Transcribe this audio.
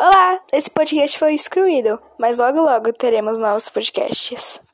Olá, esse podcast foi excluído, mas logo logo teremos novos podcasts.